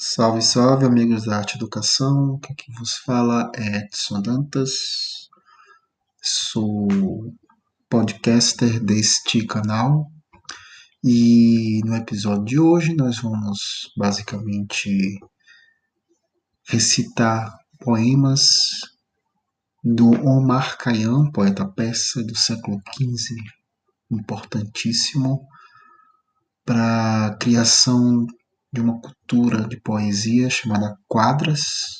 Salve, salve, amigos da Arte Educação. O que aqui vos fala é Edson Dantas. Sou podcaster deste canal. E no episódio de hoje nós vamos basicamente recitar poemas do Omar Khayyam, poeta persa do século XV, importantíssimo para a criação de uma cultura de poesia chamada Quadras,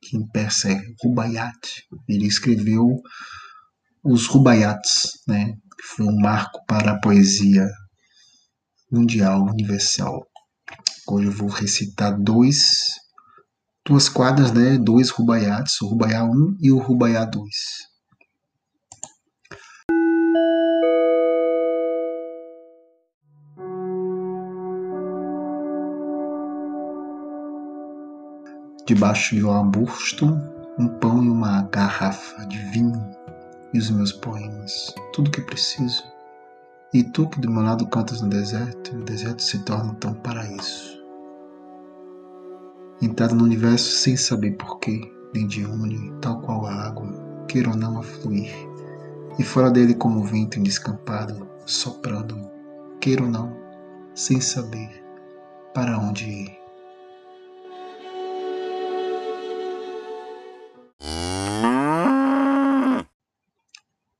que em persa é Rubaiyat. Ele escreveu os Rubaiyats, né, que foi um marco para a poesia mundial, universal. Hoje eu vou recitar dois, duas quadras, né, dois Rubaiyats, o Rubaiyat 1 e o Rubaiyat 2. Debaixo de um arbusto, um pão e uma garrafa de vinho e os meus poemas, tudo que preciso. E tu que do meu lado cantas no deserto, e o deserto se torna tão paraíso. Entrado no universo sem saber porquê, nem de onde, tal qual a água, queira ou não afluir, e fora dele como o vento indescampado, soprando, queira ou não, sem saber para onde ir.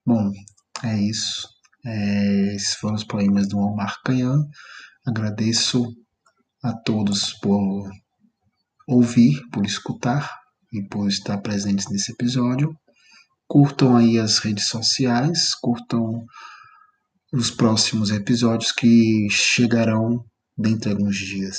Bom, é isso. É, esses foram os poemas do Omar Khayyam. Agradeço a todos por ouvir, por escutar e por estar presentes nesse episódio. Curtam aí as redes sociais, curtam os próximos episódios que chegarão dentro de alguns dias.